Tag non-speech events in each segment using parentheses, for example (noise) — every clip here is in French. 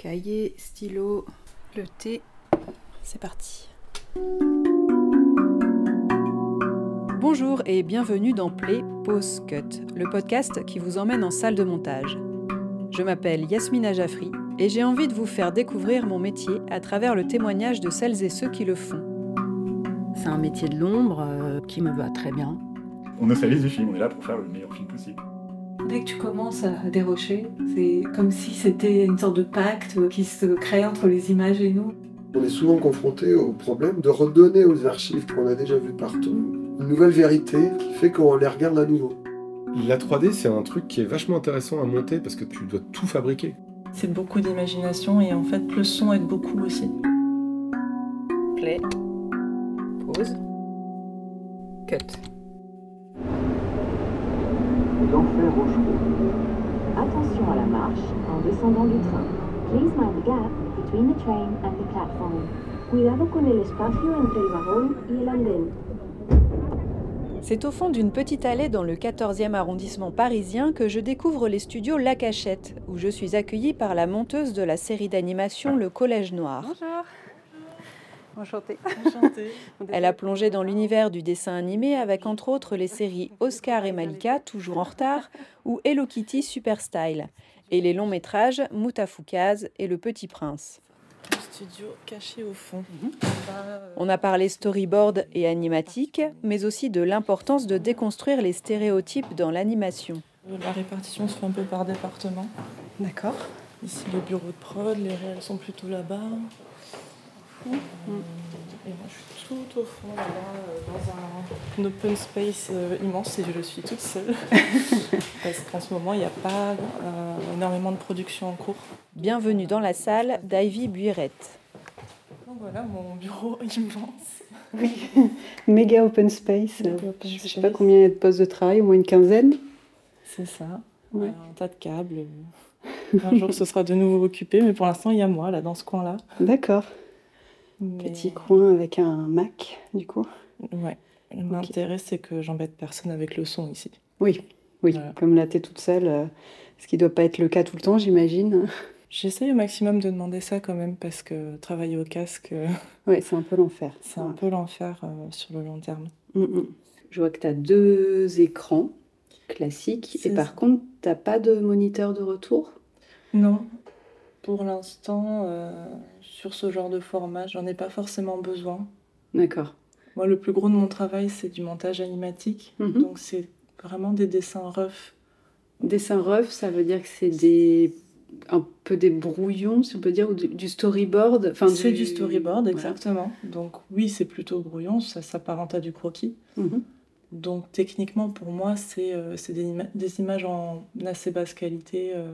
Cahier, stylo, le thé. C'est parti. Bonjour et bienvenue dans Play Pause Cut, le podcast qui vous emmène en salle de montage. Je m'appelle Yasmina Jaffri et j'ai envie de vous faire découvrir mon métier à travers le témoignage de celles et ceux qui le font. C'est un métier de l'ombre euh, qui me va très bien. On neutralise du film, on est là pour faire le meilleur film possible. Dès que tu commences à dérocher, c'est comme si c'était une sorte de pacte qui se crée entre les images et nous. On est souvent confronté au problème de redonner aux archives qu'on a déjà vues partout une nouvelle vérité qui fait qu'on les regarde à nouveau. La 3D, c'est un truc qui est vachement intéressant à monter parce que tu dois tout fabriquer. C'est beaucoup d'imagination et en fait le son aide beaucoup aussi. Play. Pause. Cut. L'enfer Rochereau. Attention à la marche en descendant du train. Please mind the gap between the train and the platform. Cuidado con el espacio entre el vagón y el andén. C'est au fond d'une petite allée dans le 14e arrondissement parisien que je découvre les studios La Cachette, où je suis accueillie par la monteuse de la série d'animation Le Collège Noir. Bonjour. Enchantée. Enchantée. (laughs) Elle a plongé dans l'univers du dessin animé avec entre autres les séries Oscar et Malika, toujours en retard, ou Hello Kitty Super Style, et les longs métrages Moutafoukaz et Le Petit Prince. Le studio caché au fond. On a parlé storyboard et animatique, mais aussi de l'importance de déconstruire les stéréotypes dans l'animation. La répartition se fait un peu par département. D'accord. Ici, les bureaux de prod, les réels sont plutôt là-bas. Euh, et moi, je suis tout au fond, là-bas, euh, dans un, un open space euh, immense et je suis toute seule. (laughs) Parce qu'en ce moment, il n'y a pas euh, énormément de production en cours. Bienvenue dans la salle d'Ivy Buirette. Donc voilà mon bureau (laughs) immense. Oui, méga open space. Méga open je ne sais space. pas combien il y a de postes de travail, au moins une quinzaine. C'est ça. Ouais. Un tas de câbles. Un jour, ce sera de nouveau occupé, mais pour l'instant, il y a moi, là, dans ce coin-là. D'accord. Mais- Petit coin avec un Mac, du coup. Ouais. L'intérêt, c'est que j'embête personne avec le son ici. Oui, oui. Voilà. Comme là, tu es toute seule, euh, ce qui ne doit pas être le cas tout le temps, j'imagine. (laughs) J'essaye au maximum de demander ça quand même, parce que travailler au casque, euh, (laughs) Oui, c'est un peu l'enfer. c'est un peu l'enfer euh, sur le long terme. Mm, mm. Je vois que tu as deux écrans classiques, et par ça. contre, tu n'as pas de moniteur de retour? Non, pour l'instant, euh, sur ce genre de format, j'en ai pas forcément besoin. D'accord. Moi, le plus gros de mon travail, c'est du montage animatique. Mhm. Donc, c'est vraiment des dessins rough. Dessin rough, ça veut dire que c'est des un peu des brouillons, si on peut dire, ou du, du storyboard. Enfin, c'est du storyboard, Voilà. exactement. Donc, oui, c'est plutôt brouillon, ça s'apparente à du croquis. Mhm. Donc techniquement pour moi c'est euh, c'est des, ima- des images en assez basse qualité. euh,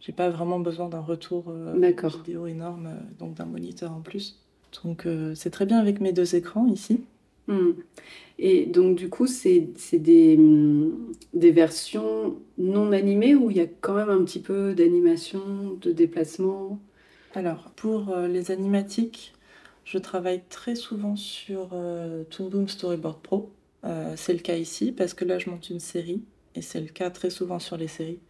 J'ai pas vraiment besoin d'un retour euh, vidéo énorme, euh, donc d'un moniteur en plus. Donc euh, c'est très bien avec mes deux écrans ici. Mm. Et donc, du coup, c'est c'est des, mm, des versions non animées où il y a quand même un petit peu d'animation, de déplacement? Alors pour euh, les animatiques, je travaille très souvent sur euh, Toon Boom Storyboard Pro. Euh, c'est le cas ici parce que là je monte une série et c'est le cas très souvent sur les séries.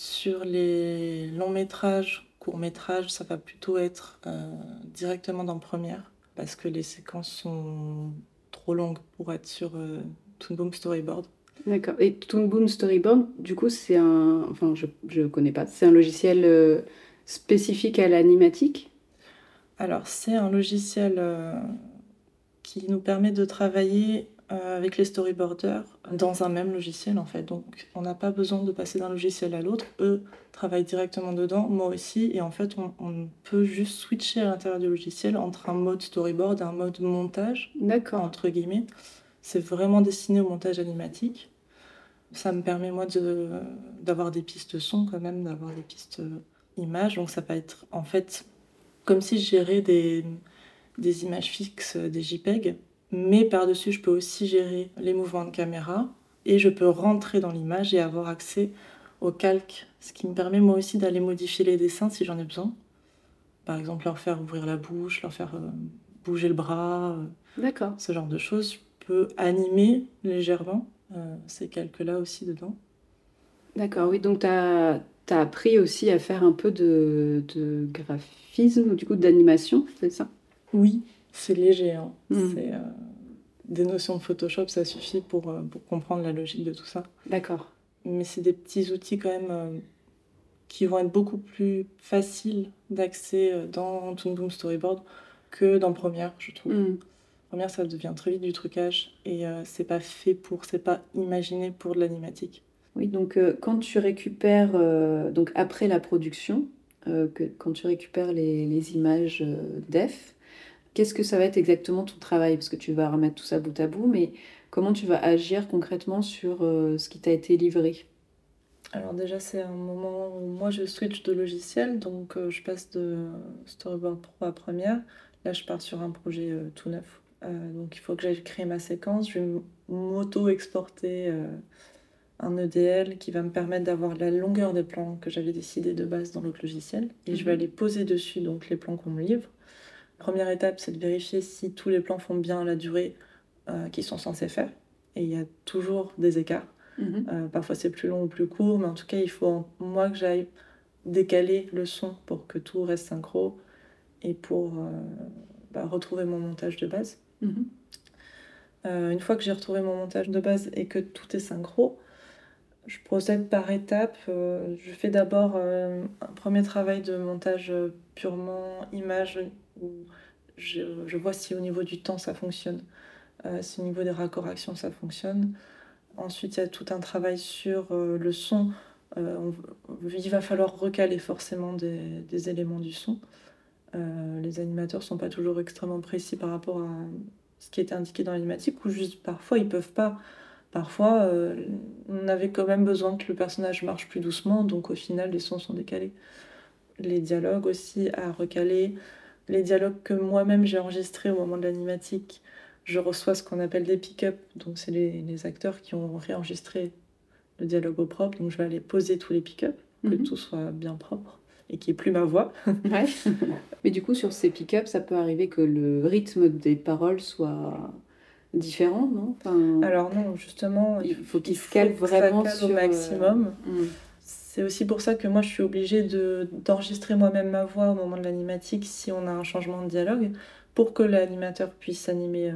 Sur les longs métrages, courts métrages, ça va plutôt être euh, directement dans Première parce que les séquences sont trop longues pour être sur euh, Toon Boom Storyboard. D'accord. Et Toon Boom Storyboard, du coup, c'est un. Enfin, je ne connais pas. C'est un logiciel euh, spécifique à l'animatique? Alors, c'est un logiciel qui nous permet de travailler avec les storyboarders dans un même logiciel en fait. Donc, on n'a pas besoin de passer d'un logiciel à l'autre. Eux travaillent directement dedans, moi aussi, et en fait, on, on peut juste switcher à l'intérieur du logiciel entre un mode storyboard et un mode montage, D'accord. entre guillemets. C'est vraiment destiné au montage animatique. Ça me permet, moi, de- d'avoir des pistes son quand même, d'avoir des pistes euh, images. Donc, ça va être en fait comme si je gérais des, des images fixes, euh, des JPEG, mais par-dessus, je peux aussi gérer les mouvements de caméra et je peux rentrer dans l'image et avoir accès au calque, ce qui me permet moi aussi d'aller modifier les dessins si j'en ai besoin. Par exemple, leur faire ouvrir la bouche, leur faire euh, bouger le bras, euh, D'accord. ce genre de choses. Je peux animer légèrement euh, ces calques-là aussi dedans. D'accord, oui. Donc, tu as, Tu as appris aussi à faire un peu de, de graphisme, du coup d'animation, c'est ça? Oui, c'est léger. hein. Mm. C'est, euh, des notions de Photoshop, ça suffit pour, euh, pour comprendre la logique de tout ça. D'accord. Mais c'est des petits outils quand même euh, qui vont être beaucoup plus faciles d'accès dans Toon Boom Storyboard que dans Premiere, je trouve. Mm. Première, ça devient très vite du trucage et euh, c'est pas fait pour, c'est pas imaginé pour de l'animatique. Oui, donc euh, quand tu récupères, donc après la production, que, quand tu récupères les, les images def, qu'est-ce que ça va être exactement ton travail? Parce que tu vas remettre tout ça bout à bout, mais comment tu vas agir concrètement sur euh, ce qui t'a été livré? Alors déjà, c'est un moment où moi je switch de logiciel, donc euh, je passe de Storyboard Pro à Premiere. Là, je pars sur un projet euh, tout neuf. Donc il faut que j'aille créer ma séquence. Je vais m'auto-exporter un EDL qui va me permettre d'avoir la longueur des plans que j'avais décidé de base dans l'autre logiciel. Et je vais Mhm. aller poser dessus donc les plans qu'on me livre. Première étape, c'est de vérifier si tous les plans font bien la durée euh, qu'ils sont censés faire. Et il y a toujours des écarts. Euh, parfois c'est plus long ou plus court, mais en tout cas il faut moi que j'aille décaler le son pour que tout reste synchro et pour euh, bah, retrouver mon montage de base. Mhm. Une fois que j'ai retrouvé mon montage de base et que tout est synchro, je procède par étapes. Je fais d'abord un premier travail de montage purement image où je, vois si au niveau du temps ça fonctionne, euh, si au niveau des raccords actions ça fonctionne. Ensuite, il y a tout un travail sur euh, le son. Euh, il va falloir recaler forcément des, éléments du son. Les animateurs sont pas toujours extrêmement précis par rapport à ce qui était indiqué dans l'animatique, ou juste parfois ils peuvent pas. Parfois, on avait quand même besoin que le personnage marche plus doucement, donc au final, les sons sont décalés. Les dialogues aussi à recaler. Les dialogues que moi-même j'ai enregistrés au moment de l'animatique, je reçois ce qu'on appelle des pick-up, donc c'est les, les acteurs qui ont réenregistré le dialogue au propre, donc je vais aller poser tous les pick-up, que Mhm. tout soit bien propre et qu'il n'y ait plus ma voix. Ouais. (laughs) Mais du coup, sur ces pick-up, ça peut arriver que le rythme des paroles soit différent, non? Enfin, Alors non, justement, il faut qu'il il se cale faut que ça vraiment cale sur au maximum. euh, mm. C'est aussi pour ça que moi je suis obligée de, d'enregistrer moi-même ma voix au moment de l'animatique si on a un changement de dialogue pour que l'animateur puisse animer, euh,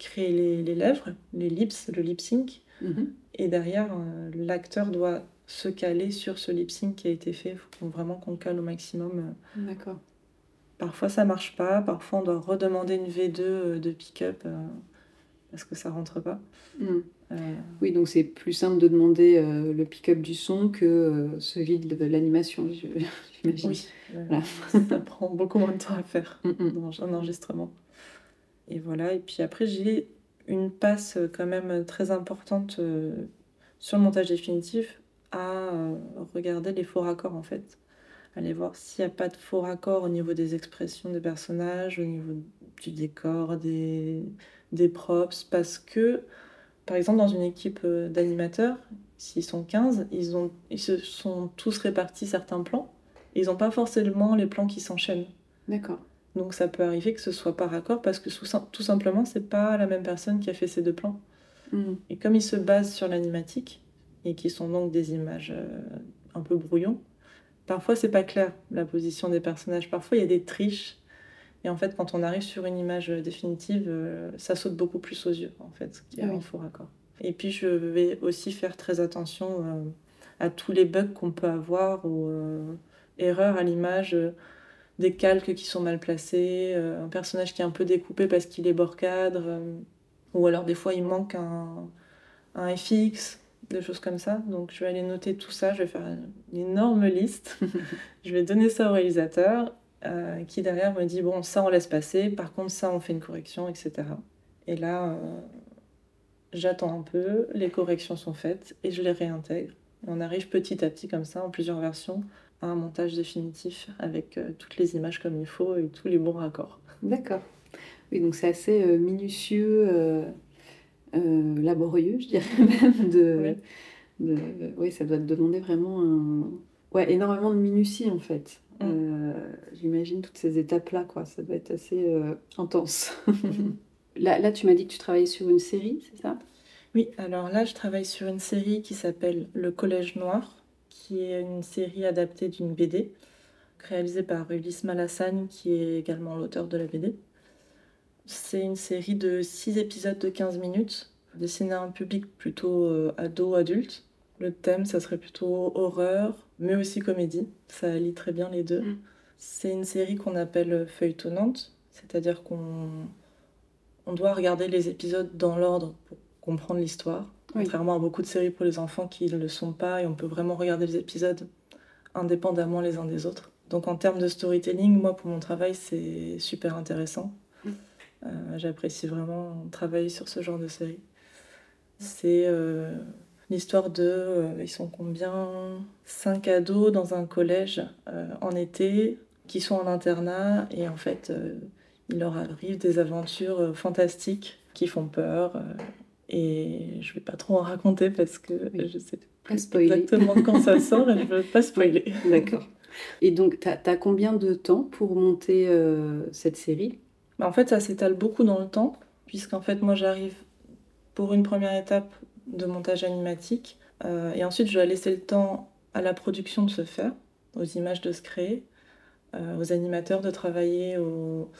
créer les, les lèvres, les lips, le lip sync. Mhm. Et derrière, euh, l'acteur doit se caler sur ce lip sync qui a été fait. Il faut vraiment qu'on le cale au maximum. euh. D'accord. Parfois ça marche pas, parfois on doit redemander une V2 euh, de pick-up euh, parce que ça rentre pas. Mm. Euh, Oui, donc c'est plus simple de demander euh, le pick-up du son que euh, celui de l'animation, (laughs) j'imagine. oui, Voilà. (laughs) ça prend beaucoup moins de temps à faire. Mm, mm. un enregistrement. Et voilà, et puis après j'ai une passe quand même très importante sur le montage définitif à regarder les faux raccords en fait. Aller voir s'il n'y a pas de faux raccords au niveau des expressions des personnages, au niveau du décor, des, des props, parce que par exemple dans une équipe euh, d'animateurs, s'ils sont 15, ils, ont, ils se sont tous répartis certains plans, et ils n'ont pas forcément les plans qui s'enchaînent. D'accord. Donc ça peut arriver que ce soit par accord parce que tout simplement c'est pas la même personne qui a fait ces deux plans. Mm. Et comme ils se basent sur l'animatique et qui sont donc des images euh, un peu brouillons, parfois c'est pas clair la position des personnages. Parfois il y a des triches. Et en fait quand on arrive sur une image définitive, euh, ça saute beaucoup plus aux yeux en fait qu'il y a oui. un faux raccord. Et puis je vais aussi faire très attention euh, à tous les bugs qu'on peut avoir ou euh, erreurs à l'image. euh, des calques qui sont mal placés, euh, un personnage qui est un peu découpé parce qu'il est bord cadre, euh, ou alors des fois il manque un, un FX, des choses comme ça. Donc je vais aller noter tout ça, je vais faire une énorme liste, (laughs) je vais donner ça au réalisateur, euh, qui derrière me dit bon ça on laisse passer, par contre ça on fait une correction, etc. Et là euh, j'attends un peu, les corrections sont faites et je les réintègre. Et on arrive petit à petit comme ça en plusieurs versions à un montage définitif avec euh, toutes les images comme il faut et tous les bons raccords. D'accord. Oui, donc c'est assez minutieux, laborieux, je dirais (laughs) même. De, de- oui, ça doit te demander vraiment un... ouais, énormément de minutie en fait. Euh, J'imagine toutes ces étapes-là, quoi. Ça doit être assez euh, intense. (laughs) là, là, tu m'as dit que tu travaillais sur une série, c'est ça? Oui, alors là je travaille sur une série qui s'appelle Le Collège Noir, qui est une série adaptée d'une BD, réalisée par Ulysse Malassane, qui est également l'auteur de la BD. C'est une série de 6 épisodes de 15 minutes, destinée à un public plutôt euh, ado-adulte. Le thème, ça serait plutôt horreur, mais aussi comédie. Ça allie très bien les deux. Mm. C'est une série qu'on appelle feuilletonnante, c'est-à-dire qu'on on doit regarder les épisodes dans l'ordre pour comprendre l'histoire. Oui. Contrairement à beaucoup de séries pour les enfants qui ne le sont pas, et on peut vraiment regarder les épisodes indépendamment les uns des autres. Donc en termes de storytelling, moi pour mon travail, c'est super intéressant. Mm. Euh, J'apprécie vraiment travailler sur ce genre de série. C'est euh, l'histoire de, euh, ils sont combien? Cinq ados dans un collège euh, en été qui sont en internat et en fait euh, il leur arrive des aventures fantastiques qui font peur. et je vais pas trop en raconter parce que Oui. je sais Pas spoiler. exactement quand ça sort et je veux pas spoiler. (laughs) D'accord. Et donc, tu as, combien de temps pour monter cette série? Bah, en fait, ça s'étale beaucoup dans le temps, puisqu'en fait, moi, j'arrive pour une première étape de montage animatique, euh, et ensuite, je dois laisser le temps à la production de se faire, aux images de se créer, euh, aux animateurs de travailler, aux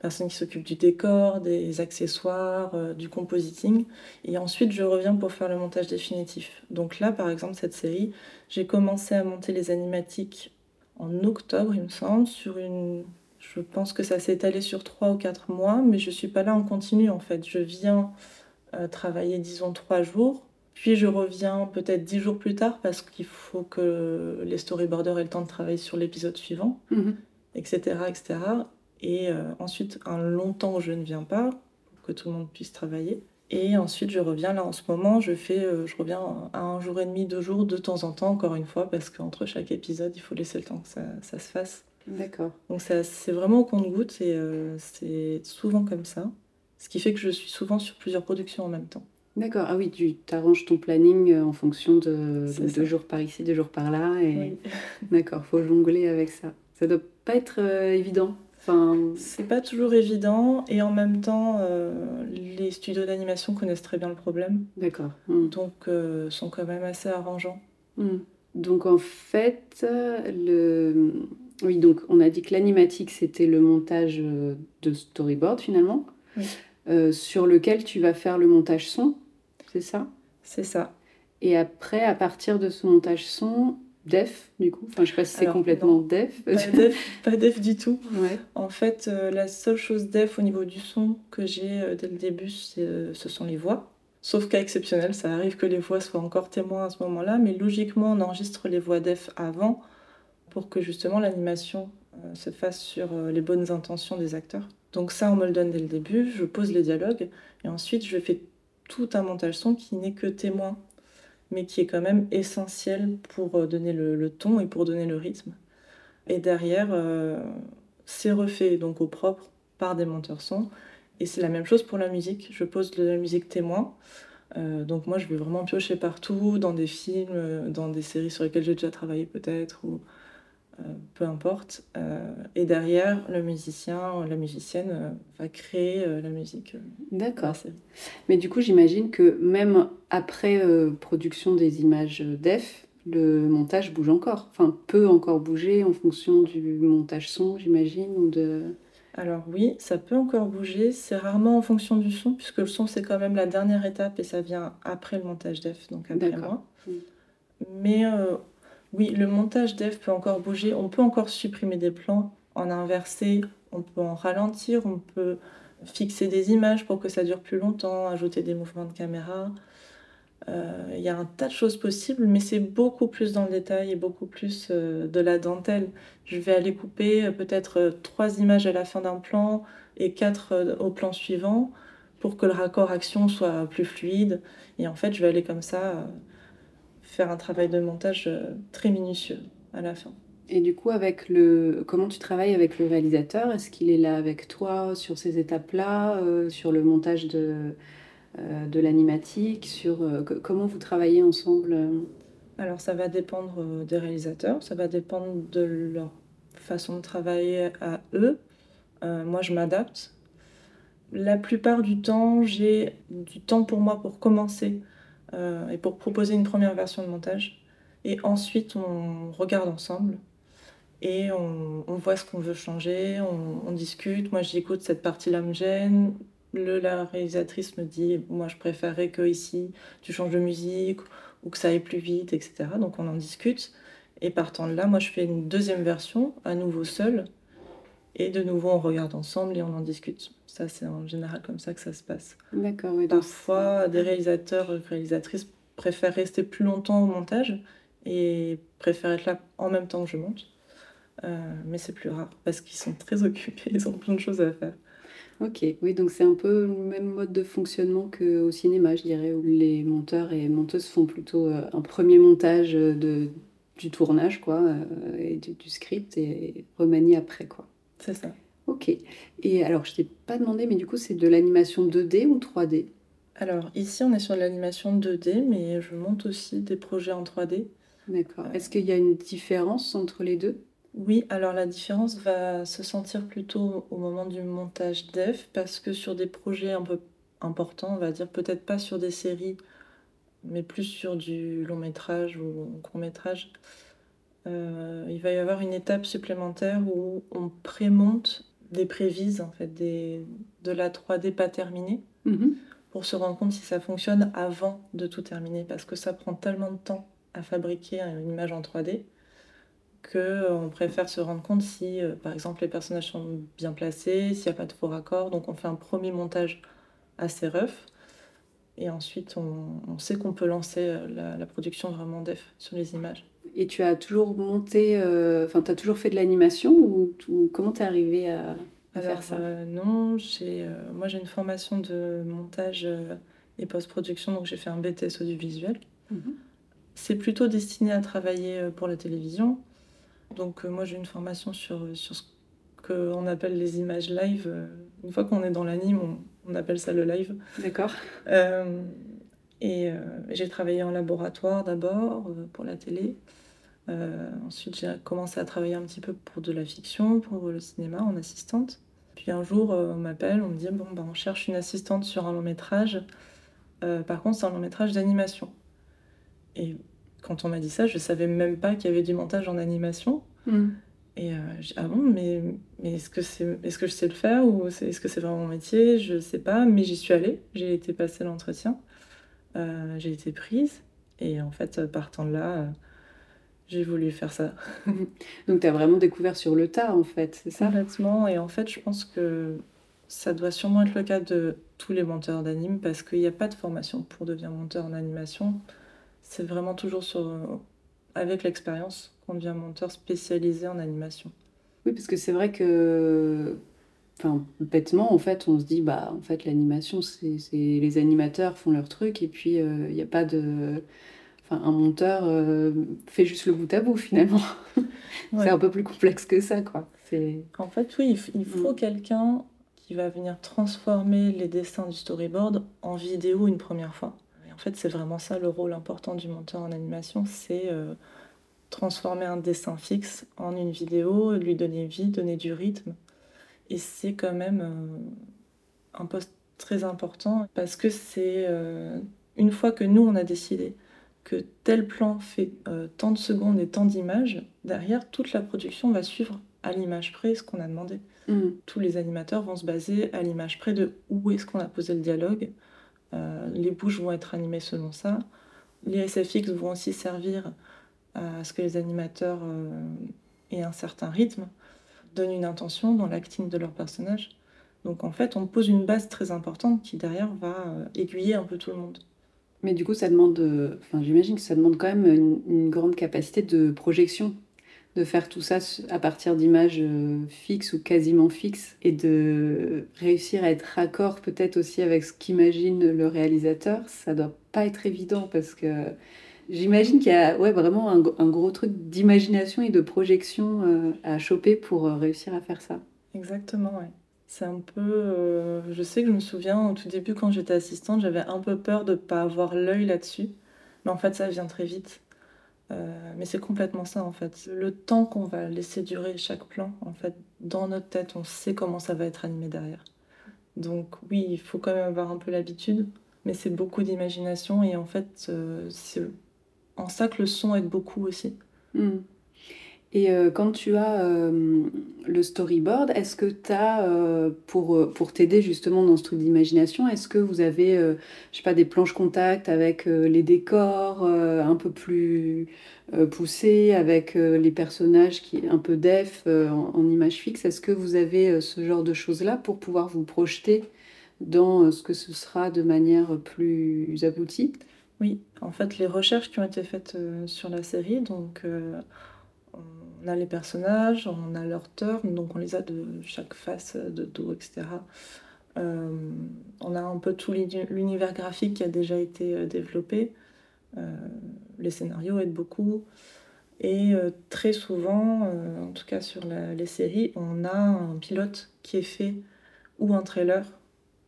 personnes qui s'occupent du décor, des accessoires, euh, du compositing, et ensuite, je reviens pour faire le montage définitif. Donc là, par exemple, cette série, j'ai commencé à monter les animatiques en octobre, il me semble, sur une je pense que ça s'est étalé sur trois ou quatre mois, mais je suis pas là en continu en fait. Je viens euh, travailler, disons, trois jours, puis je reviens peut-être dix jours plus tard parce qu'il faut que les storyboarders aient le temps de travailler sur l'épisode suivant, etc. etc. Et euh, ensuite, un long temps où je ne viens pas, pour que tout le monde puisse travailler. Et ensuite, je reviens là en ce moment, je fais, euh, je reviens à un jour et demi, deux jours, de temps en temps, encore une fois, parce qu'entre chaque épisode, il faut laisser le temps que ça, ça se fasse. D'accord. Donc c'est vraiment au compte-goutte et euh, c'est souvent comme ça. Ce qui fait que je suis souvent sur plusieurs productions en même temps. D'accord. Ah oui, tu t'arranges ton planning euh, en fonction de, deux jours par ici, deux jours par là. Et... Oui. (laughs) D'accord, faut jongler avec ça. Ça doit pas être euh, évident. Enfin, C'est pas toujours évident et en même temps, euh, les studios d'animation connaissent très bien le problème, d'accord. Hmm. donc euh, sont quand même assez arrangeants. Hmm. Donc en fait, le... oui, donc on a dit que l'animatique c'était le montage de storyboard finalement, Oui. Euh, sur lequel tu vas faire le montage son, c'est ça? C'est ça. Et après, à partir de ce montage son, def du coup, enfin je sais pas si c'est complètement def. Pas (laughs) def, pas def du tout. Ouais. En fait, euh, la seule chose def au niveau du son que j'ai euh, dès le début, c'est, euh, ce sont les voix. Sauf cas exceptionnel, ça arrive que les voix soient encore témoins à ce moment-là, mais logiquement, on enregistre les voix def avant pour que justement l'animation se fasse sur les bonnes intentions des acteurs. Donc ça, on me le donne dès le début, je pose les dialogues, et ensuite je fais tout un montage son qui n'est que témoin, mais qui est quand même essentiel pour euh, donner le, ton et pour donner le rythme. Et derrière, euh, c'est refait donc au propre par des monteurs son. Et c'est la même chose pour la musique. Je pose de la musique témoin. Euh, donc moi, je vais vraiment piocher partout, dans des films, dans des séries sur lesquelles j'ai déjà travaillé peut-être, peu importe. Euh, et derrière, le musicien, la musicienne euh, va créer euh, la musique. euh, D'accord. Mais du coup, j'imagine que même après euh, production des images def, le montage bouge encore. Enfin, peut encore bouger en fonction du montage son, j'imagine, ou de. Alors oui, ça peut encore bouger. C'est rarement en fonction du son, puisque le son, c'est quand même la dernière étape et ça vient après le montage def, donc après moi. Mm. Mais euh, oui, le montage def peut encore bouger. On peut encore supprimer des plans, en inverser, on peut en ralentir, on peut fixer des images pour que ça dure plus longtemps, ajouter des mouvements de caméra. Euh, Il y a un tas de choses possibles, mais c'est beaucoup plus dans le détail et beaucoup plus euh, de la dentelle. Je vais aller couper euh, peut-être trois images à la fin d'un plan et quatre au plan suivant pour que le raccord action soit plus fluide. Et en fait, je vais aller comme ça faire un travail de montage euh, très minutieux à la fin. Et du coup, avec le, comment tu travailles avec le réalisateur? Est-ce qu'il est là avec toi sur ces étapes-là, euh, sur le montage de, euh, de l'animatique, sur euh, co- comment vous travaillez ensemble? Alors ça va dépendre des réalisateurs, ça va dépendre de leur façon de travailler à eux. Moi je m'adapte. La plupart du temps, j'ai du temps pour moi pour commencer euh, et pour proposer une première version de montage. Et ensuite, on regarde ensemble et on, voit ce qu'on veut changer, on, on discute. Moi, j'écoute cette partie-là me gêne. Le, la réalisatrice me dit, moi, je préférerais que ici, tu changes de musique ou que ça aille plus vite, etc. Donc, on en discute. Et partant de là, moi, je fais une deuxième version, à nouveau seule. Et de nouveau, on regarde ensemble et on en discute. Ça, c'est en général comme ça que ça se passe. D'accord, oui. Parfois, des réalisateurs réalisatrices préfèrent rester plus longtemps au montage et préfèrent être là en même temps que je monte. Euh, mais c'est plus rare parce qu'ils sont très occupés, (laughs) ils ont plein de choses à faire. Ok, oui, donc c'est un peu le même mode de fonctionnement qu'au cinéma, je dirais, où les monteurs et monteuses font plutôt euh, un premier montage de, du tournage, quoi, euh, et du, du script, et remanient après, quoi. C'est ça. Ok. Et alors, je t'ai pas demandé, mais du coup, c'est de l'animation 2D ou 3D Alors, ici, on est sur de l'animation 2D, mais je monte aussi des projets en 3D. D'accord. Est-ce qu'il y a une différence entre les deux? Oui, alors la différence va se sentir plutôt au moment du montage def, parce que sur des projets un peu importants, on va dire peut-être pas sur des séries, mais plus sur du long métrage ou court métrage, euh, il va y avoir une étape supplémentaire où on prémonte des prévises, en fait, des, de la 3D pas terminée, Mhm. pour se rendre compte si ça fonctionne avant de tout terminer, parce que ça prend tellement de temps à fabriquer une image en 3D qu'on préfère se rendre compte si, euh, par exemple, les personnages sont bien placés, s'il n'y a pas de faux raccords. Donc on fait un premier montage assez rough, et ensuite on, on sait qu'on peut lancer euh, la, la production vraiment def sur les images. Et tu as toujours monté, euh, enfin, tu as toujours fait de l'animation ou, ou comment t'es arrivé à, à Alors, faire ça? euh, non, j'ai, euh, moi j'ai une formation de montage euh, et post-production, donc j'ai fait un BTS audiovisuel. Mhm. C'est plutôt destiné à travailler euh, pour la télévision. Donc euh, moi j'ai une formation sur, sur ce qu'on appelle les images live. Euh, Une fois qu'on est dans l'anime, on, on appelle ça le live. D'accord. Et euh, j'ai travaillé en laboratoire d'abord euh, pour la télé. Euh, ensuite, j'ai commencé à travailler un petit peu pour de la fiction, pour le cinéma en assistante. Puis un jour, on m'appelle, on me dit bon, bah, on cherche une assistante sur un long métrage. Par contre, c'est un long métrage d'animation. Et quand on m'a dit ça, je savais même pas qu'il y avait du montage en animation. Mhm. Et euh, j'ai dit, ah bon, mais, mais est-ce que, c'est, est-ce que je sais le faire ou est-ce que c'est vraiment mon métier? Je sais pas, mais j'y suis allée. J'ai été passer l'entretien. Euh, j'ai été prise. Et en fait, euh, partant de là, euh, j'ai voulu faire ça (laughs) Donc tu as vraiment découvert sur le tas en fait, c'est ça? Complètement. Et en fait, je pense que ça doit sûrement être le cas de tous les monteurs d'anime parce qu'il n'y a pas de formation pour devenir monteur en animation. C'est vraiment toujours sur, avec l'expérience qu'on devient monteur spécialisé en animation. Oui, parce que c'est vrai que, enfin, bêtement, en fait, on se dit, bah, en fait, l'animation, c'est les animateurs font leur truc et puis il n'y a pas de. Enfin, un monteur euh, fait juste le bout à bout finalement. (laughs) Ouais. C'est un peu plus complexe que ça, quoi. En fait, oui, il faut Mm. quelqu'un qui va venir transformer les dessins du storyboard en vidéo une première fois. Et en fait, c'est vraiment ça le rôle important du monteur en animation, c'est euh, transformer un dessin fixe en une vidéo, lui donner vie, donner du rythme. Et c'est quand même euh, un poste très important parce que c'est euh, une fois que nous, on a décidé que tel plan fait euh, tant de secondes et tant d'images, derrière, toute la production va suivre à l'image près ce qu'on a demandé. Mhm. Tous les animateurs vont se baser à l'image près de où est-ce qu'on a posé le dialogue. Euh, les bouches vont être animées selon ça. Les SFX vont aussi servir à ce que les animateurs euh, aient un certain rythme, donnent une intention dans l'acting de leur personnage. Donc en fait, on pose une base très importante qui derrière va euh, aiguiller un peu tout le monde. Mais du coup, ça demande. euh, Enfin, j'imagine que ça demande quand même une, grande capacité de projection, de faire tout ça à partir d'images euh, fixes ou quasiment fixes et de réussir à être raccord peut-être aussi avec ce qu'imagine le réalisateur. Ça doit pas être évident parce que j'imagine qu'il y a ouais, vraiment un, gros truc d'imagination et de projection euh, à choper pour euh, réussir à faire ça. Exactement, ouais. C'est un peu. euh, je sais que je me souviens au tout début, quand j'étais assistante, j'avais un peu peur de ne pas avoir l'œil là-dessus. Mais en fait, ça vient très vite. Mais c'est complètement ça, en fait. Le temps qu'on va laisser durer chaque plan, en fait, dans notre tête, on sait comment ça va être animé derrière. Donc, oui, il faut quand même avoir un peu l'habitude, mais c'est beaucoup d'imagination et en fait, euh, c'est en ça que le son aide beaucoup aussi. Hmm. Et euh, quand tu as euh, le storyboard, est-ce que tu as, euh, pour, pour t'aider justement dans ce truc d'imagination, est-ce que vous avez, je sais pas, des planches contact avec les décors un peu plus poussés, avec les personnages qui un peu def en, en image fixe? Est-ce que vous avez ce genre de choses-là pour pouvoir vous projeter dans ce que ce sera de manière plus aboutie? Oui, en fait, les recherches qui ont été faites sur la série, donc on a les personnages, on a leur turn, donc on les a de chaque face, de dos, etc. Euh, on a un peu tout l'univers graphique qui a déjà été euh, développé. Euh, les scénarios aident beaucoup. Et très souvent, en tout cas sur les séries, on a un pilote qui est fait ou un trailer.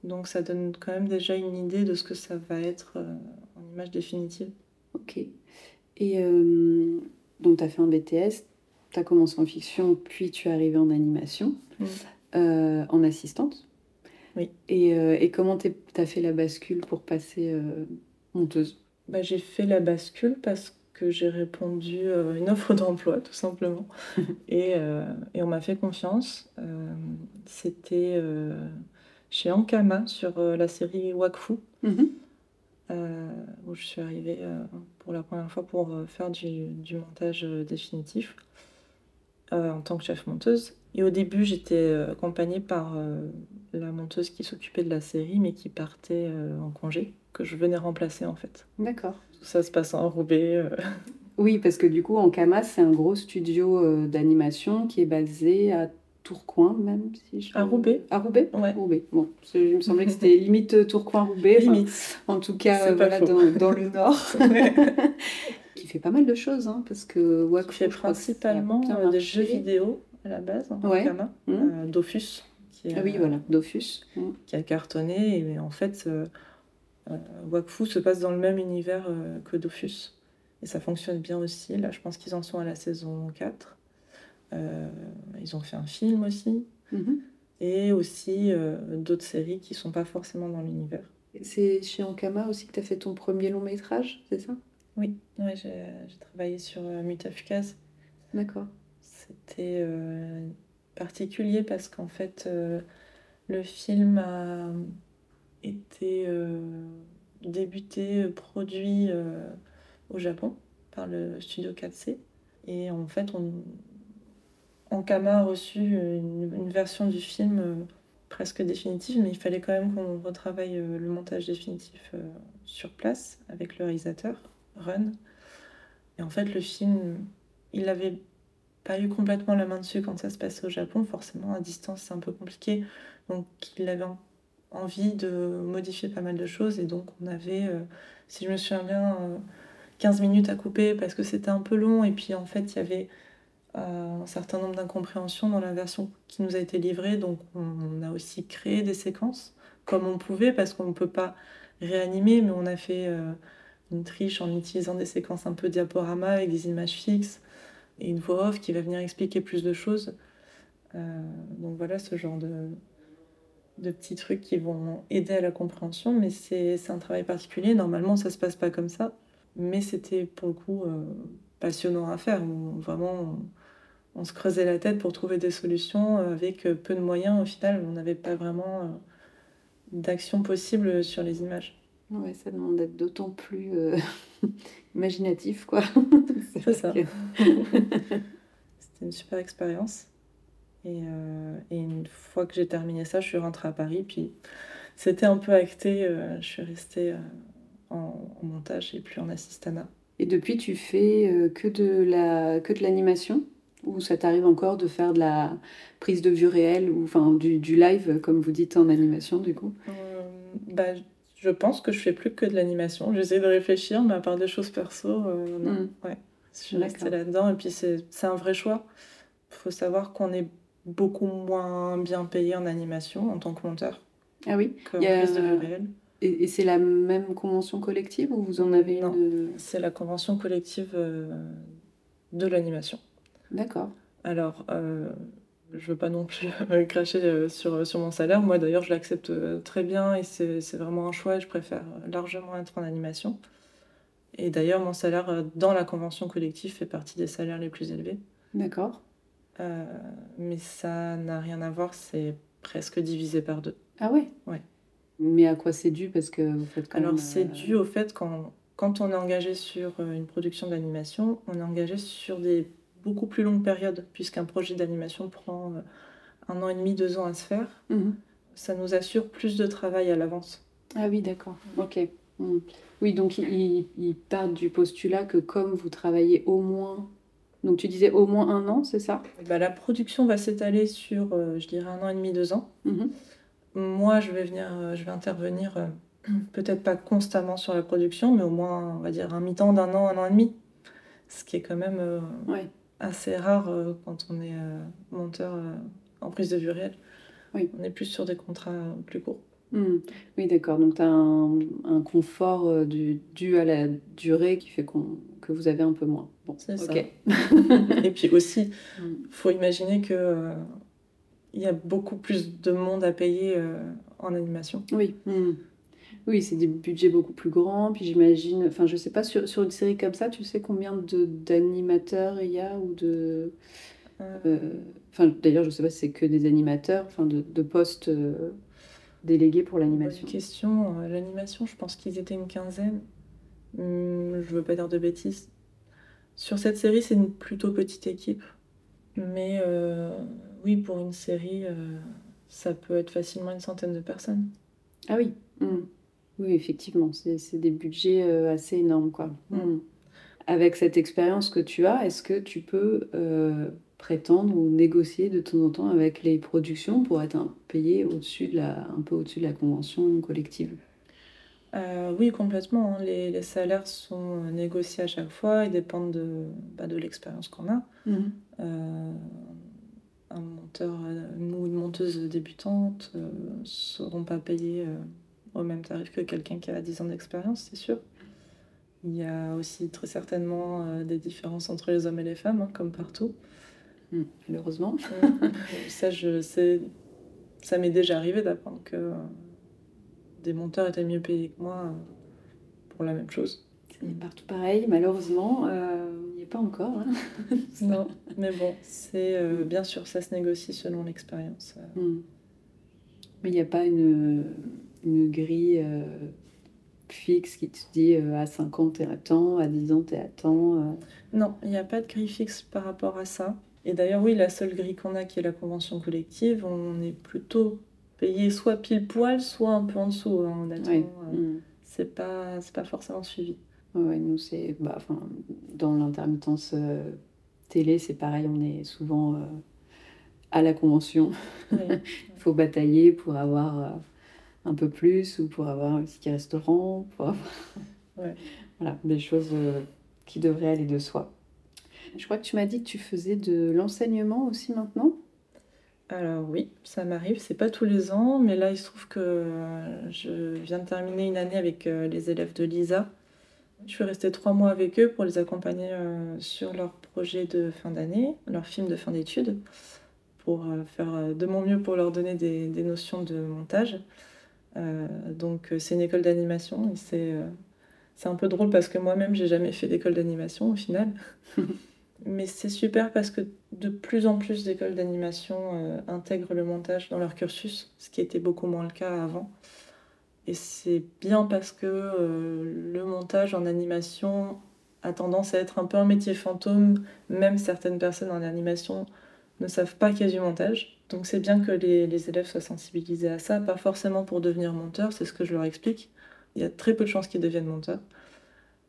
Donc ça donne quand même déjà une idée de ce que ça va être image définitive. Ok. Et donc tu as fait un BTS, tu as commencé en fiction, puis tu es arrivée en animation, euh, en assistante. Oui. Et, euh, et comment tu as fait la bascule pour passer euh, monteuse? Bah, J'ai fait la bascule parce que j'ai répondu à une offre d'emploi, tout simplement. (laughs) et, et, on m'a fait confiance. C'était chez Ankama sur la série Wakfu. Mm-hmm. Où je suis arrivée pour la première fois pour faire du, du montage définitif. Euh, en tant que chef monteuse. Et au début, j'étais euh, accompagnée par euh, la monteuse qui s'occupait de la série, mais qui partait en congé, que je venais remplacer en fait. D'accord. Ça se passe en Roubaix. Oui, parce que du coup, en Camas, c'est un gros studio d'animation qui est basé à Tourcoing, même si je... À Roubaix. À Roubaix Ouais. Roubaix. Bon, il me semblait que c'était (laughs) limite Tourcoing-Roubaix. limite. En tout cas, voilà, dans, dans, le nord. (laughs) (laughs) qui fait pas mal de choses, hein, parce que Wakfu fait principalement euh, des jeux vidéo à la base, en ouais. Mmh. Euh, Dofus. Qui ah oui, voilà, Dofus. Mmh. Qui a cartonné, et en fait, euh, Wakfu se passe dans le même univers que Dofus. Et ça fonctionne bien aussi. Là, je pense qu'ils en sont à la saison 4. Ils ont fait un film aussi. Mmh. Et aussi d'autres séries qui sont pas forcément dans l'univers. C'est chez Ankama aussi que tu as fait ton premier long métrage, c'est ça? Oui, ouais, j'ai travaillé sur euh, Mutafukaz. D'accord. C'était euh, particulier parce qu'en fait, euh, le film a été débuté, produit au Japon par le studio 4C. Et en fait, on, Ankama a reçu une, version du film presque définitive, mais il fallait quand même qu'on retravaille le montage définitif sur place avec le réalisateur. Run. Et en fait, le film, il n'avait pas eu complètement la main dessus quand ça se passait au Japon. Forcément, à distance, c'est un peu compliqué. Donc, il avait envie de modifier pas mal de choses. Et donc, on avait, euh, si je me souviens bien, 15 euh, minutes à couper parce que c'était un peu long. Et puis, en fait, il y avait euh, un certain nombre d'incompréhensions dans la version qui nous a été livrée. Donc, on a aussi créé des séquences comme on pouvait parce qu'on ne peut pas réanimer, mais on a fait une triche en utilisant des séquences un peu diaporama avec des images fixes et une voix off qui va venir expliquer plus de choses. Euh, donc voilà ce genre de, de petits trucs qui vont aider à la compréhension, mais c'est un travail particulier. Normalement, ça se passe pas comme ça, mais c'était pour le coup euh, passionnant à faire. vraiment, se creusait la tête pour trouver des solutions avec peu de moyens. Au final, on n'avait pas vraiment euh, d'action possible sur les images. Ouais, ça demande d'être d'autant plus euh, (laughs) imaginatif, quoi. (laughs) C'est ça. (laughs) C'était une super expérience. Et, euh, et, une fois que j'ai terminé ça, je suis rentrée à Paris. Puis c'était un peu acté. Euh, je suis restée en, montage et puis en assistana. Et depuis, tu fais que de la que de l'animation? Ou ça t'arrive encore de faire de la prise de vue réelle ou enfin du, du live comme vous dites en animation du coup? Bah, je pense que je fais plus que de l'animation. J'essaie de réfléchir, mais à part des choses perso, euh, non. Mm. Ouais. Je suis restée là-dedans. Et puis, c'est un vrai choix. Il faut savoir qu'on est beaucoup moins bien payé en animation en tant que monteur. Ah oui Que prise de vue réelle. Et, c'est la même convention collective ou vous en avez non, une C'est la convention collective euh, de l'animation. D'accord. Alors, euh, je veux pas non plus (laughs) cracher euh, sur, sur mon salaire. Moi d'ailleurs, je l'accepte euh, très bien et c'est vraiment un choix. Je préfère largement être en animation. Et d'ailleurs, mon salaire euh, dans la convention collective fait partie des salaires les plus élevés. D'accord. Euh, mais ça n'a rien à voir, c'est presque divisé par deux. Ah ouais? Ouais. Mais à quoi c'est dû? Parce que vous faites quand Alors, même, c'est euh, dû au fait quand, quand on est engagé sur euh, une production d'animation, on est engagé sur des beaucoup plus longues périodes, puisqu'un projet d'animation prend euh, un an et demi, deux ans à se faire. mhm. Ça nous assure plus de travail à l'avance. Ah oui, d'accord. Ok. Mm. Oui, donc ils, ils partent du postulat que comme vous travaillez au moins... Donc tu disais au moins un an, c'est ça? Bah, la production va s'étaler sur, euh, je dirais, un an et demi, deux ans. Mhm. Moi, je vais venir, euh, je vais intervenir euh, (clears throat) peut-être pas constamment sur la production, mais au moins, on va dire, un mi-temps d'un an, un an et demi. Ce qui est quand même Ouais. Assez rare euh, quand on est euh, monteur euh, en prise de vue réelle. Oui. On est plus sur des contrats euh, plus courts. Mm. Oui, d'accord. Donc tu as un, un confort euh, du, dû à la durée qui fait que vous avez un peu moins. Bon, C'est ça. (laughs) Et puis aussi, Mm. faut imaginer que euh, il y a beaucoup plus de monde à payer euh, en animation. Oui. Mm. Oui, c'est des budgets beaucoup plus grands. Puis j'imagine, enfin, je sais pas, sur, sur une série comme ça, tu sais combien d'animateurs il y a ou de. Euh, euh, Enfin, d'ailleurs, je sais pas si c'est que des animateurs, enfin, de, de postes euh, délégués pour l'animation. Question. L'animation, je pense qu'ils étaient une quinzaine. Hum, je veux pas dire de bêtises. Sur cette série, c'est une plutôt petite équipe. Mais euh, oui, pour une série, ça peut être facilement une centaine de personnes. Ah oui. Mm. Oui, effectivement, c'est des budgets euh, assez énormes, quoi. Mm. Avec cette expérience que tu as, est-ce que tu peux euh, prétendre ou négocier de temps en temps avec les productions pour être un- payé au-dessus de la, un peu au-dessus de la convention collective? Euh, oui, complètement. hein. Les, les salaires sont négociés à chaque fois. Ils dépendent de, bah, de l'expérience qu'on a. Euh, un monteur ou une monteuse débutante ne seront pas payés au même tarif que quelqu'un qui a 10 ans d'expérience, c'est sûr. Il y a aussi très certainement euh, des différences entre les hommes et les femmes, hein, comme partout. Mm. Malheureusement. (laughs) ça, je sais, ça m'est déjà arrivé d'apprendre que euh, des monteurs étaient mieux payés que moi euh, pour la même chose. C'est partout pareil, malheureusement, euh, il n'y est pas encore. hein. (laughs) Non, mais bon, c'est euh, bien sûr, ça se négocie selon l'expérience. euh. Mm. Mais il n'y a pas une, une grille euh, fixe qui te dit euh, à 5 ans t'es à temps, à 10 ans t'es à temps. euh. Non, il n'y a pas de grille fixe par rapport à ça. Et d'ailleurs, oui, la seule grille qu'on a qui est la convention collective, on est plutôt payé soit pile poil, soit un peu en dessous, hein. Euh, Mm. C'est pas, c'est pas forcément suivi. Ouais, nous, c'est. Bah, dans l'intermittence télé, c'est pareil, on est souvent à la convention. Oui. (laughs) Il faut batailler pour avoir un peu plus ou pour avoir un ticket restaurant, pour avoir. (laughs) Ouais. Voilà, des choses euh, qui devraient aller de soi. Je crois que tu m'as dit que tu faisais de l'enseignement aussi maintenant? Alors oui, ça m'arrive, c'est pas tous les ans, mais là il se trouve que euh, je viens de terminer une année avec euh, les élèves de l'ISA. Je suis restée trois mois avec eux pour les accompagner sur leur projet de fin d'année, leur film de fin d'études, pour faire de mon mieux pour leur donner des, des notions de montage. Euh, donc euh, c'est une école d'animation et c'est euh, c'est un peu drôle parce que moi-même j'ai jamais fait d'école d'animation au final. (laughs) Mais c'est super parce que de plus en plus d'écoles d'animation euh, intègrent le montage dans leur cursus, ce qui était beaucoup moins le cas avant. Et c'est bien parce que euh, le montage en animation a tendance à être un peu un métier fantôme. Même certaines personnes en animation ne savent pas qu'il y a du montage. Donc c'est bien que les, les élèves soient sensibilisés à ça, pas forcément pour devenir monteur, c'est ce que je leur explique. Il y a très peu de chances qu'ils deviennent monteurs.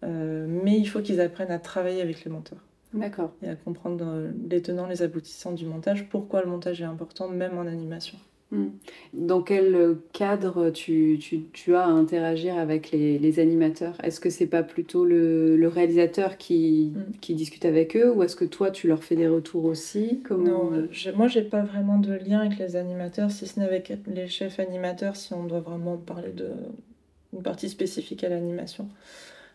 Euh, mais il faut qu'ils apprennent à travailler avec les monteurs D'accord. et à comprendre euh, les tenants, les aboutissants du montage, pourquoi le montage est important, même en animation. Mm. Dans quel cadre tu, tu, tu as à interagir avec les, les animateurs? Est-ce que c'est pas plutôt le, le réalisateur qui, Mm. qui discute avec eux ou est-ce que toi tu leur fais des retours aussi? Comment... Non, moi j'ai pas vraiment de lien avec les animateurs, si ce n'est avec les chefs animateurs, si on doit vraiment parler de une partie spécifique à l'animation.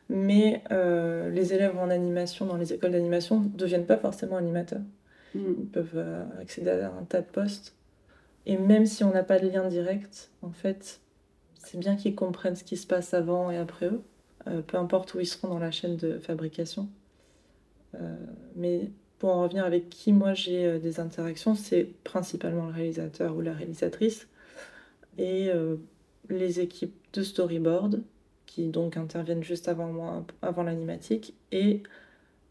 Mais euh, les élèves en animation dans les écoles d'animation ne deviennent pas forcément animateurs. Mm. Ils peuvent euh, accéder à un tas de postes. Et même si on n'a pas de lien direct, en fait, c'est bien qu'ils comprennent ce qui se passe avant et après eux. euh, peu importe où ils seront dans la chaîne de fabrication. Euh, mais pour en revenir avec qui moi j'ai euh, des interactions, c'est principalement le réalisateur ou la réalisatrice et les équipes de storyboard qui donc interviennent juste avant moi, avant l'animatique, et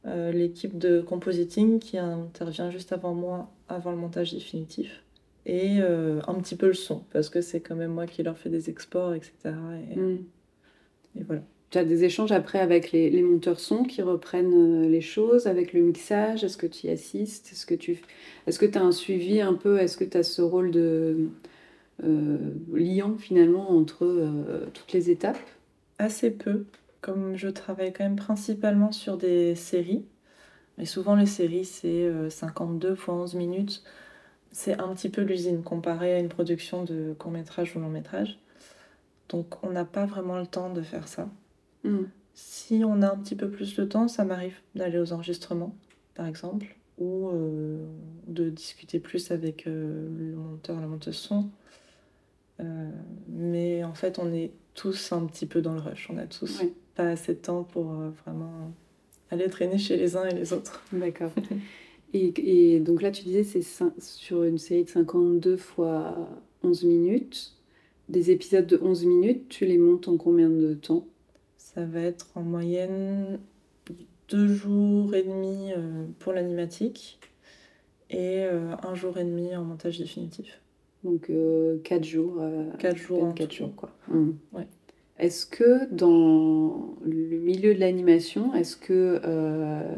l'équipe de compositing qui intervient juste avant moi, avant le montage définitif, et euh, un petit peu le son, parce que c'est quand même moi qui leur fais des exports, etc. Et, Mm. et voilà. Tu as des échanges après avec les, les monteurs son qui reprennent euh, les choses, avec le mixage, est-ce que tu y assistes? Est-ce que tu est-ce que as un suivi un peu? Est-ce que tu as ce rôle de euh, liant finalement entre euh, toutes les étapes? Assez peu, comme je travaille quand même principalement sur des séries, et souvent les séries c'est euh, 52 fois 11 minutes, c'est un petit peu l'usine comparé à une production de court métrage ou long métrage. Donc on n'a pas vraiment le temps de faire ça. Mm. Si on a un petit peu plus de temps, ça m'arrive d'aller aux enregistrements, par exemple, ou euh, de discuter plus avec euh, le monteur, la monteuse son. Euh, mais en fait, on est tous un petit peu dans le rush. On a tous pas assez de temps pour vraiment aller traîner chez les uns et les autres. D'accord. (laughs) Et, et donc là, tu disais, c'est sur une série de 52 fois 11 minutes. Des épisodes de 11 minutes, tu les montes en combien de temps? Ça va être en moyenne deux jours et demi euh, pour l'animatique et euh, un jour et demi en montage définitif. Donc 4 jours. euh, Quatre jours en 4 tout. jours, quoi. Mm. Ouais. Est-ce que dans le milieu de l'animation, est-ce que euh,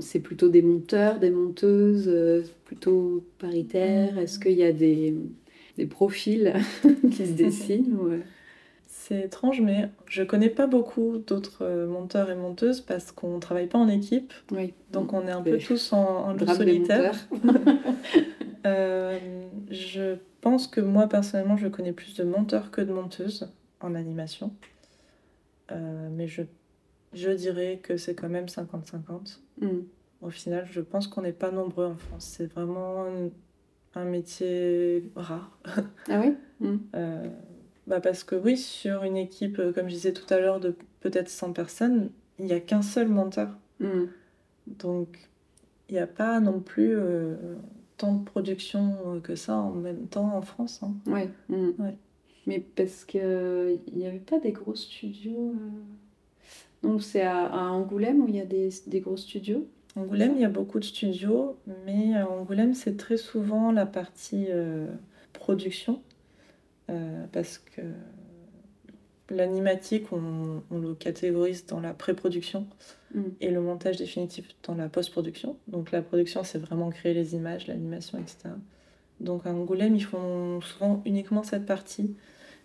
c'est plutôt des monteurs, des monteuses, euh, plutôt paritaires Mm. Est-ce qu'il y a des, des profils (laughs) qui se dessinent euh, C'est étrange, mais je connais pas beaucoup d'autres euh, monteurs et monteuses parce qu'on travaille pas en équipe, Oui. donc on est un peu tous en, en loup solitaire. (laughs) (laughs) Euh, je pense que moi personnellement, je connais plus de monteurs que de monteuses en animation, Euh, mais je, je dirais que c'est quand même 50-50. Mm. Au final, je pense qu'on n'est pas nombreux en France. C'est vraiment un, métier rare. Ah oui? Mm. Euh, bah parce que oui, sur une équipe, euh, comme je disais tout à l'heure, de peut-être 100 personnes, il n'y a qu'un seul monteur. Mm. Donc, il n'y a pas non plus euh, tant de production que ça en même temps en France. hein. Ouais. Ouais. Mais parce que il n'y avait pas des gros studios. euh, Donc c'est à, à Angoulême où il y a des, des gros studios. Angoulême, il y a beaucoup de studios, mais à Angoulême, c'est très souvent la partie euh, production, euh, parce que l'animatique, on, on le catégorise dans la pré-production Mm. et le montage définitif dans la post-production. Donc la production, c'est vraiment créer les images, l'animation, etc. Donc à Angoulême, ils font souvent uniquement cette partie.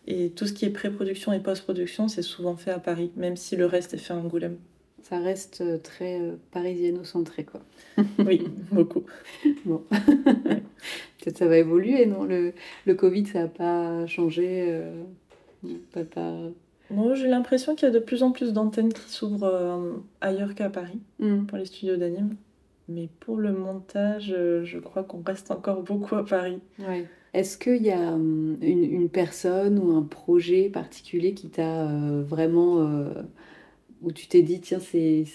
Et tout ce qui est pré-production et post-production, c'est souvent fait à Paris, même si le reste est fait à Angoulême. Ça reste euh, très euh, parisiano-centré quoi. (laughs) Oui, beaucoup. (laughs) (laughs) Peut-être ça va évoluer, non? Le, le Covid, ça n'a pas changé. euh, pas, pas... Moi, j'ai l'impression qu'il y a de plus en plus d'antennes qui s'ouvrent euh, ailleurs qu'à Paris Mm. pour les studios d'anime. Mais pour le montage, euh, je crois qu'on reste encore beaucoup à Paris. Ouais. Est-ce qu'il y a hum, une, une personne ou un projet particulier qui t'a euh, vraiment. euh, où tu t'es dit, tiens, c'est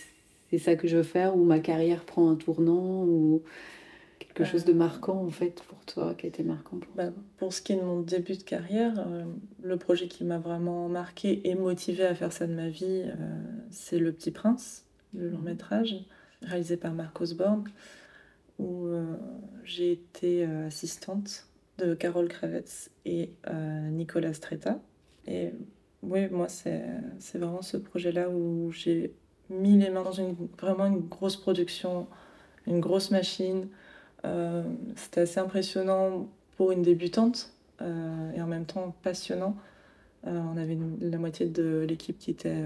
c'est ça que je veux faire, ou ma carrière prend un tournant, ou quelque chose de Euh. marquant en fait pour toi, qui a été marquant pour toi? Bah, pour ce qui est de mon début de carrière, euh, le projet qui m'a vraiment marqué et motivé à faire ça de ma vie, euh, c'est Le Petit Prince, le long métrage, réalisé par Marc Osborne, où euh, j'ai été assistante de Carole Kravets et euh, Nicolas Stretta. Et oui, moi, c'est c'est vraiment ce projet-là où j'ai mis les mains dans une, vraiment une grosse production, une grosse machine. Euh, C'était assez impressionnant pour une débutante euh, et en même temps passionnant. Euh, on avait une- la moitié de l'équipe qui était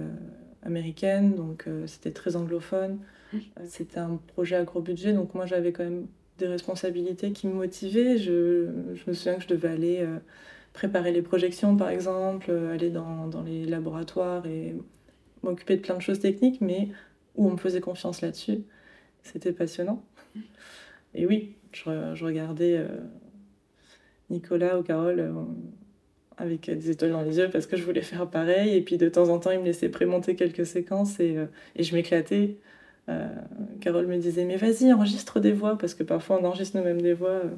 américaine, donc c'était très anglophone. Euh, C'était un projet à gros budget, donc moi j'avais quand même des responsabilités qui me motivaient. Je, me souviens que je devais aller euh, préparer les projections, par exemple, euh, aller dans, les laboratoires et m'occuper de plein de choses techniques, mais où on me faisait confiance là-dessus. C'était passionnant. Et oui, je, re- je regardais euh, Nicolas ou Carole avec des étoiles dans les yeux parce que je voulais faire pareil. Et puis de temps en temps, il me laissait prémonter quelques séquences et, et je m'éclatais. Euh, Carole me disait mais vas-y enregistre des voix parce que parfois on enregistre nous-mêmes des voix. Euh,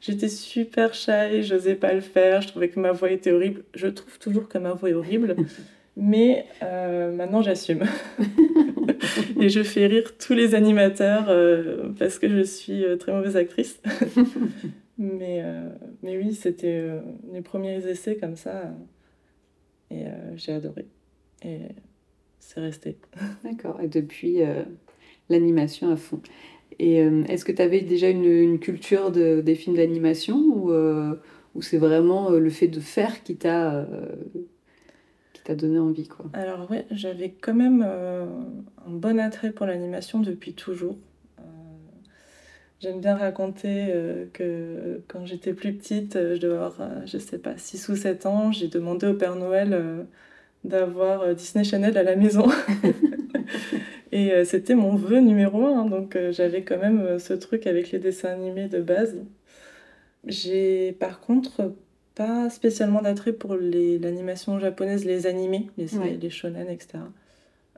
J'étais super shy, j'osais pas le faire, je trouvais que ma voix était horrible. Je trouve toujours que ma voix est horrible, (laughs) mais euh, maintenant j'assume. (laughs) et je fais rire tous les animateurs euh, parce que je suis très mauvaise actrice. (laughs) mais, mais oui, c'était les premiers essais comme ça et j'ai adoré. Et c'est resté. D'accord. Et depuis, l'animation à fond. Et euh, est-ce que tu avais déjà une, culture de, des films d'animation ou, euh, ou c'est vraiment euh, le fait de faire qui t'a donné envie quoi? Alors ouais, j'avais quand même un bon attrait pour l'animation depuis toujours. J'aime bien raconter que quand j'étais plus petite, je devais avoir, je sais pas, 6 ou 7 ans, j'ai demandé au Père Noël d'avoir euh, Disney Channel à la maison. (laughs) Et euh, c'était mon vœu numéro un, donc euh, j'avais quand même ce truc avec les dessins animés de base. J'ai par contre pas spécialement d'attrait pour l'animation japonaise, les animés, les, Ouais. les shonen, etc.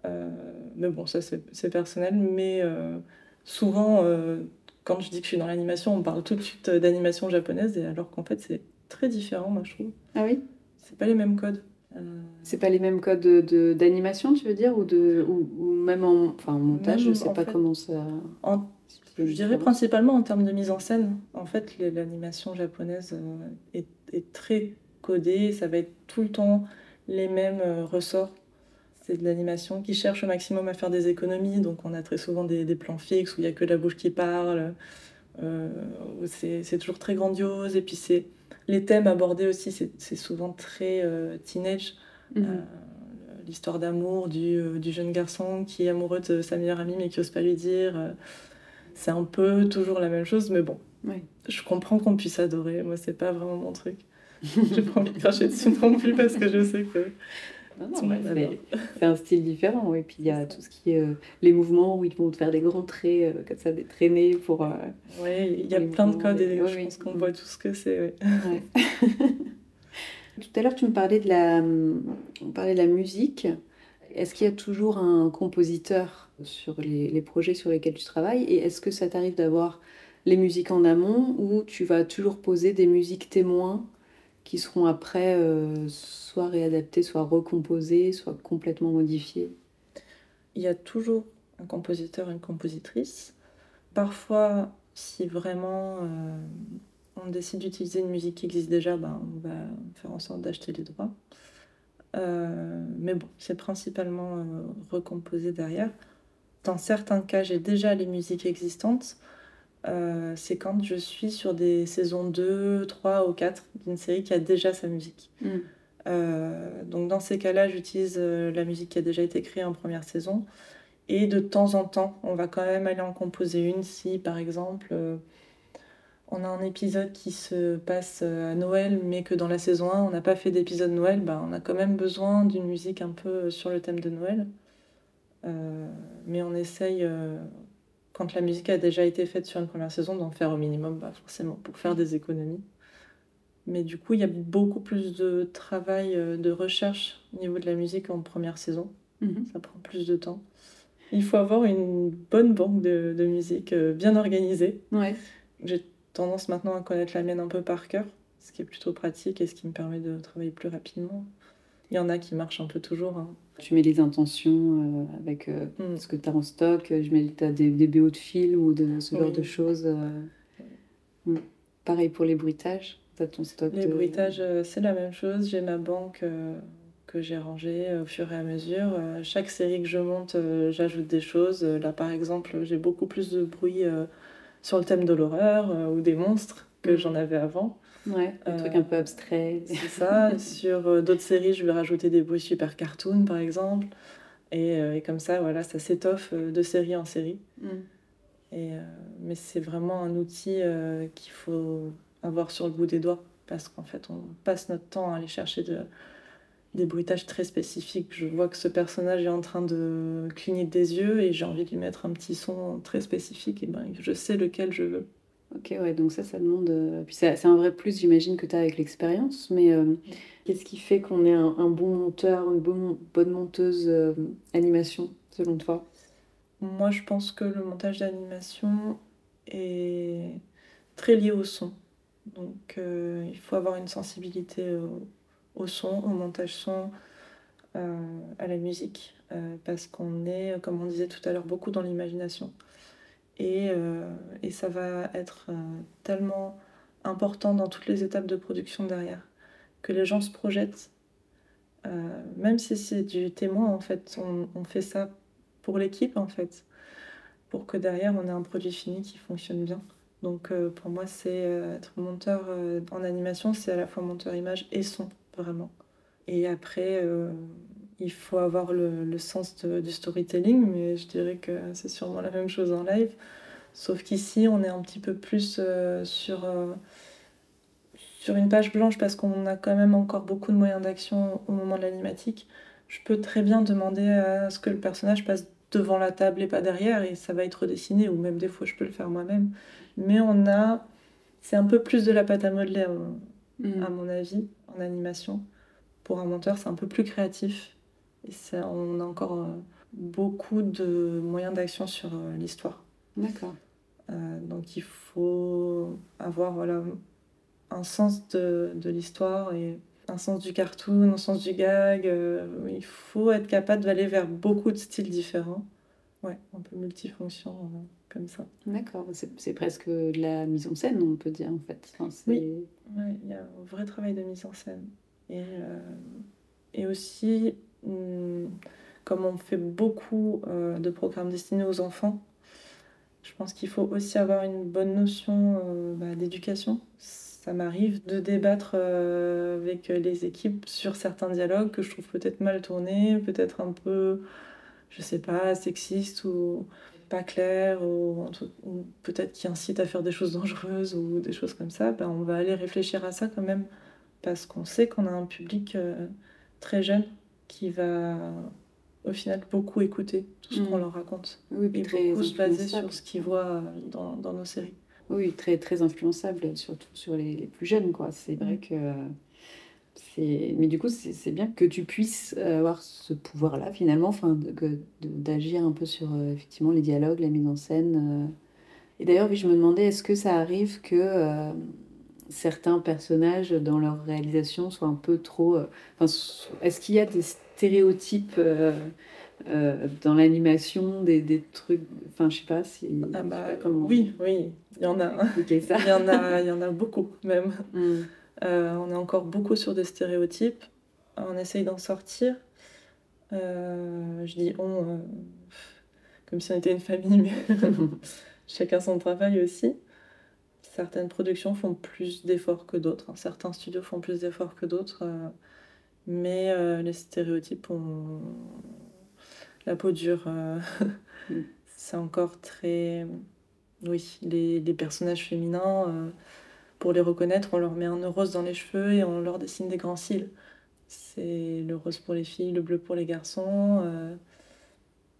Euh, mais bon, ça c'est personnel, mais euh, souvent euh, quand je dis que je suis dans l'animation, on parle tout de suite d'animation japonaise, et alors qu'en fait c'est très différent, moi je trouve. Ah oui? C'est pas les mêmes codes. Euh, C'est pas les mêmes codes de- de- d'animation, tu veux dire Ou, de, ou, ou même en, enfin, en montage, Même, je sais pas fait. comment ça. En- je dirais principalement en termes de mise en scène. En fait, l'animation japonaise euh, est, est très codée. Ça va être tout le temps les mêmes euh, ressorts. C'est de l'animation qui cherche au maximum à faire des économies. Donc, on a très souvent des, des plans fixes où il n'y a que la bouche qui parle. euh, c'est toujours très grandiose. Et puis, c'est les thèmes abordés aussi, c'est souvent très euh, teenage. Mhm. Euh, L'histoire d'amour du, euh, du jeune garçon qui est amoureux de sa meilleure amie mais qui n'ose pas lui dire. c'est un peu toujours la même chose, mais bon. Ouais. Je comprends qu'on puisse adorer. Moi, c'est pas vraiment mon truc. (laughs) J'ai pas envie de cracher dessus non plus parce que je sais que Ouais, monde c'est- un style différent. Et puis il y a tout ce qui est euh, les mouvements où ils vont te faire des grands traits, euh, comme ça, des traînées pour. euh, Ouais, il y a plein de codes et les- je oui, oui. pense qu'on voit tout ce que c'est. ouais. Ouais. (laughs) Tout à l'heure, tu me parlais de la, on parlait de la musique. Est-ce qu'il y a toujours un compositeur sur les, les projets sur lesquels tu travailles? Et est-ce que ça t'arrive d'avoir les musiques en amont ou tu vas toujours poser des musiques témoins qui seront après euh, soit réadaptées, soit recomposées, soit complètement modifiées? Il y a toujours un compositeur, une compositrice. Parfois, si vraiment euh, on décide d'utiliser une musique qui existe déjà, ben, on va faire en sorte d'acheter les droits. Euh, mais bon, c'est principalement recomposé derrière. Dans certains cas, j'ai déjà les musiques existantes. Euh, c'est quand je suis sur des saisons 2, 3 ou 4 d'une série qui a déjà sa musique. Euh, donc dans ces cas-là, j'utilise euh, la musique qui a déjà été créée en première saison. Et de temps en temps, on va quand même aller en composer une si, par exemple, euh, on a un épisode qui se passe à Noël, mais que dans la saison 1, on n'a pas fait d'épisode Noël, bah, on a quand même besoin d'une musique un peu sur le thème de Noël. Mais on essaye, quand la musique a déjà été faite sur une première saison, d'en faire au minimum, bah, forcément, pour faire des économies. Mais du coup, il y a beaucoup plus de travail euh, de recherche au niveau de la musique en première saison. Mhm. Ça prend plus de temps. Il faut avoir une bonne banque de, de musique euh, bien organisée. Ouais. J'ai tendance maintenant à connaître la mienne un peu par cœur, ce qui est plutôt pratique et ce qui me permet de travailler plus rapidement. Il y en a qui marchent un peu toujours. hein. Tu mets les intentions euh, avec euh, Mm. ce que tu as en stock. Je mets t'as des, des BO de films ou de ce genre Oui. de choses. euh. Mm. Pareil pour les bruitages. Tu as ton stock Les de- bruitages, euh, c'est la même chose. J'ai ma banque euh, que j'ai rangée euh, au fur et à mesure. Euh, chaque série que je monte, euh, j'ajoute des choses. Euh, Là, par exemple, j'ai beaucoup plus de bruit euh, sur le thème de l'horreur euh, ou des monstres que Mhm. j'en avais avant. Ouais, des Euh, trucs un peu abstraits. C'est ça. (laughs) Sur euh, d'autres séries, je vais rajouter des bruits super cartoon, par exemple. Et, euh, et comme ça, voilà, ça s'étoffe de série en série. Mm. Et, mais c'est vraiment un outil qu'il faut avoir sur le bout des doigts. Parce qu'en fait, on passe notre temps à aller chercher de- des bruitages très spécifiques. Je vois que ce personnage est en train de cligner des yeux et j'ai envie de lui mettre un petit son très spécifique. Et ben, je sais lequel je veux. Ok, ouais, donc ça, ça demande. euh, Puis c'est un vrai plus, j'imagine, que tu as avec l'expérience. Mais euh, qu'est-ce qui fait qu'on est un, bon monteur, une bonne, bonne monteuse euh, animation, selon toi? Moi, je pense que le montage d'animation est très lié au son. Donc, il faut avoir une sensibilité au, son, au montage son, à la musique, parce qu'on est, comme on disait tout à l'heure, beaucoup dans l'imagination. Et, euh, et ça va être euh, tellement important dans toutes les étapes de production derrière, que les gens se projettent. Euh, même si c'est du témoin, en fait, on, fait ça pour l'équipe, en fait, pour que derrière, on ait un produit fini qui fonctionne bien. Donc pour moi, c'est être monteur en animation, c'est à la fois monteur image et son, vraiment. Et après, il faut avoir le, le sens de- du storytelling, mais je dirais que c'est sûrement la même chose en live. Sauf qu'ici, on est un petit peu plus euh, sur, euh, sur une page blanche parce qu'on a quand même encore beaucoup de moyens d'action au moment de l'animatique. Je peux très bien demander à ce que le personnage passe devant la table et pas derrière, et ça va être dessiné, ou même des fois je peux le faire moi-même. Mais on a. C'est un peu plus de la pâte à modeler, à mon- Mm. à mon avis, en animation. Pour un monteur, c'est un peu plus créatif. Et ça, on a encore euh, beaucoup de moyens d'action sur euh, l'histoire. D'accord. Euh, donc il faut avoir voilà, un sens de, de l'histoire et un sens du cartoon, un sens du gag. euh, il faut être capable d'aller vers beaucoup de styles différents. Ouais, un peu multifonction euh, comme ça. D'accord. C'est presque de la mise en scène, on peut dire, en fait. Enfin, Oui. Ouais, il y a un vrai travail de mise en scène. Et, et aussi, comme on fait beaucoup euh, de programmes destinés aux enfants, je pense qu'il faut aussi avoir une bonne notion euh, bah, d'éducation. Ça m'arrive de débattre euh, avec les équipes sur certains dialogues que je trouve peut-être mal tournés, peut-être un peu, je sais pas, sexistes ou pas clairs, ou, peut-être qui incitent à faire des choses dangereuses ou des choses comme ça. Ben, on va aller réfléchir à ça quand même, parce qu'on sait qu'on a un public très jeune qui va au final beaucoup écouter tout ce Mm. qu'on leur raconte Oui, et très beaucoup se baser sur ce qu'ils voient dans, dans nos séries. Oui, très, très influençable, surtout sur les, les plus jeunes, quoi. C'est vrai Mm. que c'est... Mais du coup, c'est c'est bien que tu puisses avoir ce pouvoir-là, finalement, enfin, d'agir un peu sur, euh, effectivement, les dialogues, la mise en scène. euh. Et d'ailleurs, oui, je me demandais, est-ce que ça arrive que euh, certains personnages, dans leur réalisation, soient un peu trop... Enfin, est-ce qu'il y a des stéréotypes euh, euh, dans l'animation, des, des trucs... Enfin, je sais pas si... Ah sais bah, pas comment oui, oui, il y en a. (laughs) ça. Il y en a, il y en a beaucoup même. Mm. Euh, on est encore beaucoup sur des stéréotypes. On essaye d'en sortir. Euh, je dis on, comme si on était une famille, mais (laughs) (laughs) chacun son travail aussi. Certaines productions font plus d'efforts que d'autres. hein. Certains studios font plus d'efforts que d'autres. Euh, mais euh, les stéréotypes ont la peau dure. euh, Mm. (laughs) C'est encore très... Oui, les, les personnages féminins, euh, pour les reconnaître, on leur met un rose dans les cheveux et on leur dessine des grands cils. C'est le rose pour les filles, le bleu pour les garçons. euh,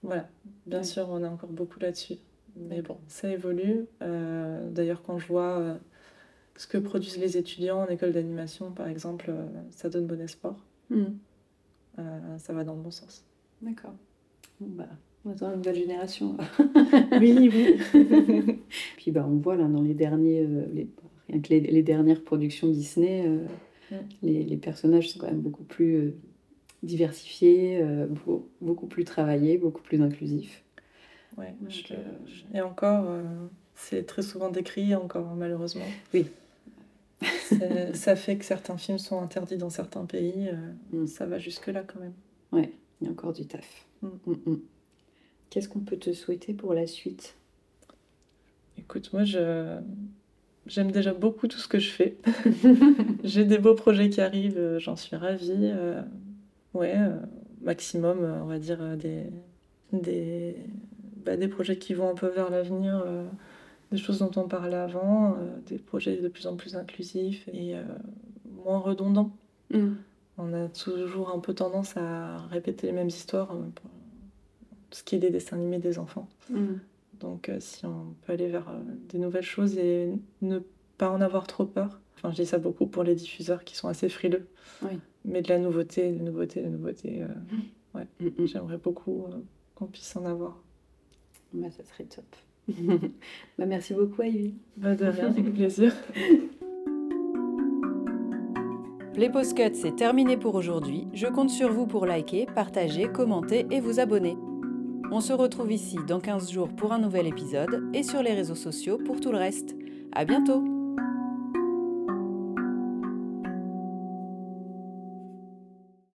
Voilà, bien sûr, on a encore beaucoup là-dessus. Mais bon, ça évolue. Euh, D'ailleurs, quand je vois euh, ce que produisent les étudiants en école d'animation, par exemple, euh, ça donne bon espoir. Mm. Euh, ça va dans le bon sens. D'accord. Bon, bah, on attend une nouvelle génération. (laughs) Oui, oui. (laughs) Puis bah, on voit là dans les derniers, euh, les, rien que les, les dernières productions Disney, euh, Mm. les, les personnages sont quand même beaucoup plus diversifiés, beaucoup, beaucoup plus travaillés, beaucoup plus inclusifs. Ouais, Donc, je- Et encore, c'est très souvent décrié, encore malheureusement. Oui. Ça fait que certains films sont interdits dans certains pays. euh, Mm. Ça va jusque-là quand même. Ouais, il y a encore du taf. Mm. Mm, mm. Qu'est-ce qu'on peut te souhaiter pour la suite? Écoute, moi, je... j'aime déjà beaucoup tout ce que je fais. (laughs) J'ai des beaux projets qui arrivent, euh, j'en suis ravie. euh, Ouais, euh, maximum, on va dire, des, des, bah, des projets qui vont un peu vers l'avenir, euh, des choses dont on parlait avant, euh, des projets de plus en plus inclusifs et euh, moins redondants. Mm. On a toujours un peu tendance à répéter les mêmes histoires euh, pour ce qui est des dessins animés des enfants. Mm. Donc si on peut aller vers des nouvelles choses et ne pas en avoir trop peur. Enfin, je dis ça beaucoup pour les diffuseurs qui sont assez frileux. Oui. Mais de la nouveauté, de nouveauté, de nouveauté, euh, ouais, Mm, mm. j'aimerais beaucoup euh, qu'on puisse en avoir. Bah, ça serait top. (laughs) bah, merci beaucoup, Ivy. Bah, de rien, avec plaisir. (laughs) Play Pause Cut, c'est terminé pour aujourd'hui. Je compte sur vous pour liker, partager, commenter et vous abonner. On se retrouve ici dans 15 jours pour un nouvel épisode et sur les réseaux sociaux pour tout le reste. À bientôt!